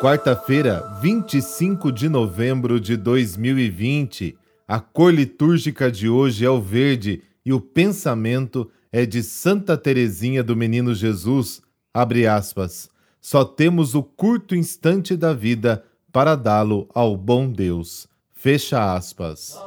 Quarta-feira, 25 de novembro de 2020. A cor litúrgica de hoje é o verde e o pensamento é de Santa Teresinha do Menino Jesus. Abre aspas. Só temos o curto instante da vida para dá-lo ao bom Deus. Fecha aspas.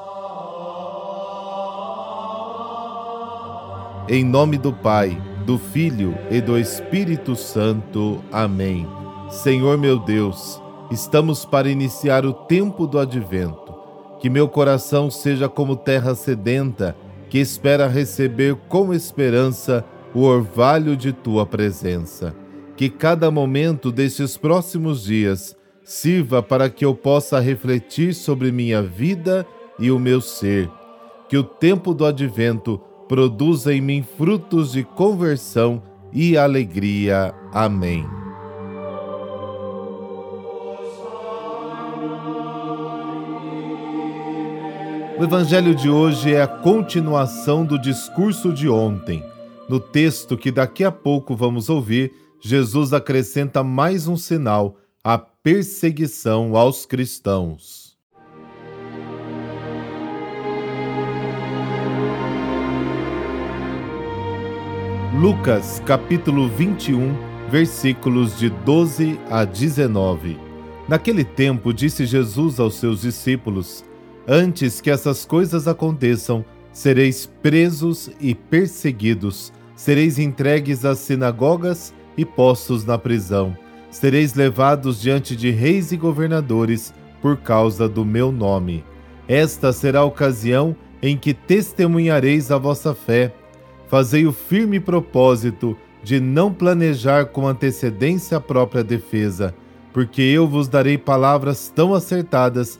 Em nome do Pai, do Filho e do Espírito Santo. Amém. Senhor meu Deus, estamos para iniciar o tempo do advento. Que meu coração seja como terra sedenta, que espera receber com esperança o orvalho de tua presença. Que cada momento destes próximos dias sirva para que eu possa refletir sobre minha vida e o meu ser. Que o tempo do advento produza em mim frutos de conversão e alegria. Amém. O evangelho de hoje é a continuação do discurso de ontem. No texto que daqui a pouco vamos ouvir, Jesus acrescenta mais um sinal: a perseguição aos cristãos. Lucas capítulo 21, versículos de 12 a 19. Naquele tempo disse Jesus aos seus discípulos: Antes que essas coisas aconteçam, sereis presos e perseguidos, sereis entregues às sinagogas e postos na prisão, sereis levados diante de reis e governadores por causa do meu nome. Esta será a ocasião em que testemunhareis a vossa fé. Fazei o firme propósito de não planejar com antecedência a própria defesa, porque eu vos darei palavras tão acertadas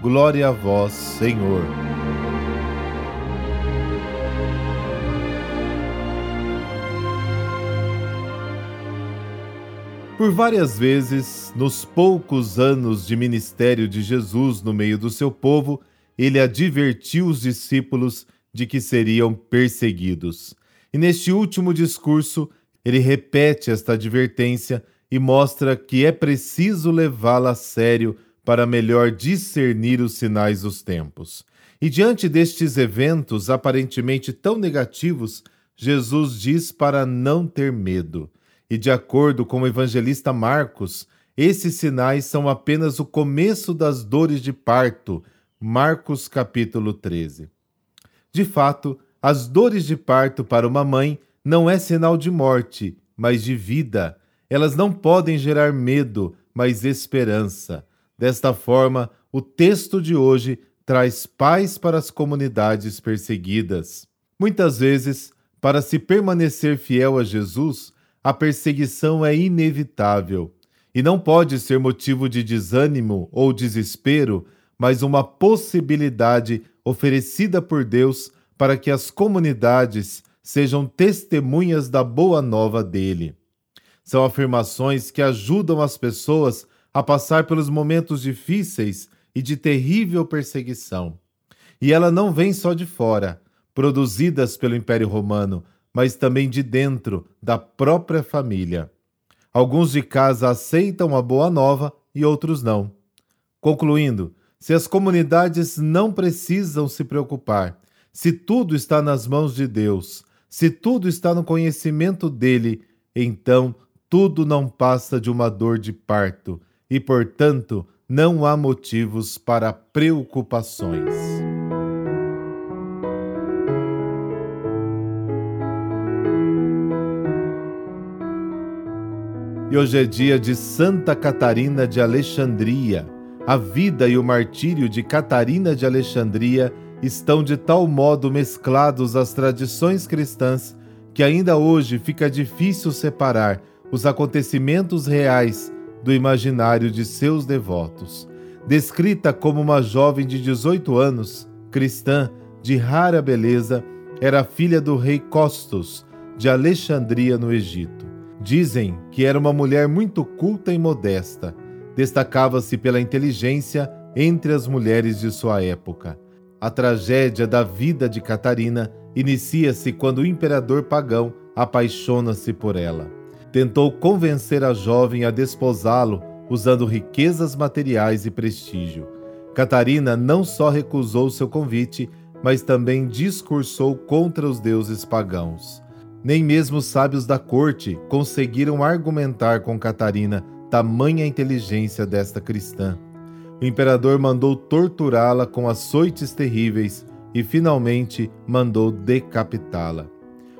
Glória a vós, Senhor. Por várias vezes, nos poucos anos de ministério de Jesus no meio do seu povo, ele advertiu os discípulos de que seriam perseguidos. E neste último discurso, ele repete esta advertência e mostra que é preciso levá-la a sério para melhor discernir os sinais dos tempos. E diante destes eventos aparentemente tão negativos, Jesus diz para não ter medo. E de acordo com o evangelista Marcos, esses sinais são apenas o começo das dores de parto. Marcos capítulo 13. De fato, as dores de parto para uma mãe não é sinal de morte, mas de vida. Elas não podem gerar medo, mas esperança. Desta forma, o texto de hoje traz paz para as comunidades perseguidas. Muitas vezes, para se permanecer fiel a Jesus, a perseguição é inevitável e não pode ser motivo de desânimo ou desespero, mas uma possibilidade oferecida por Deus para que as comunidades sejam testemunhas da boa nova dele. São afirmações que ajudam as pessoas a passar pelos momentos difíceis e de terrível perseguição. E ela não vem só de fora, produzidas pelo Império Romano, mas também de dentro da própria família. Alguns de casa aceitam a boa nova e outros não. Concluindo, se as comunidades não precisam se preocupar, se tudo está nas mãos de Deus, se tudo está no conhecimento dele, então tudo não passa de uma dor de parto, e, portanto, não há motivos para preocupações. E hoje é dia de Santa Catarina de Alexandria. A vida e o martírio de Catarina de Alexandria estão de tal modo mesclados às tradições cristãs que ainda hoje fica difícil separar os acontecimentos reais do imaginário de seus devotos. Descrita como uma jovem de 18 anos, cristã, de rara beleza, era filha do rei Costos, de Alexandria, no Egito. Dizem que era uma mulher muito culta e modesta. Destacava-se pela inteligência entre as mulheres de sua época. A tragédia da vida de Catarina inicia-se quando o imperador pagão apaixona-se por ela. Tentou convencer a jovem a desposá-lo usando riquezas materiais e prestígio. Catarina não só recusou seu convite, mas também discursou contra os deuses pagãos. Nem mesmo os sábios da corte conseguiram argumentar com Catarina tamanha inteligência desta cristã. O imperador mandou torturá-la com açoites terríveis e finalmente mandou decapitá-la.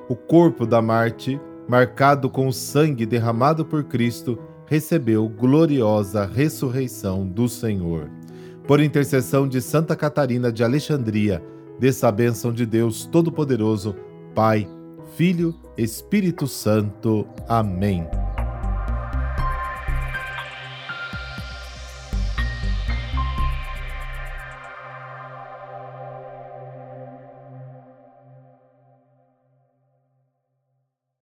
O corpo da Marte, marcado com o sangue derramado por Cristo, recebeu gloriosa ressurreição do Senhor. Por intercessão de Santa Catarina de Alexandria, dessa bênção de Deus Todo-Poderoso, Pai, Filho, Espírito Santo. Amém.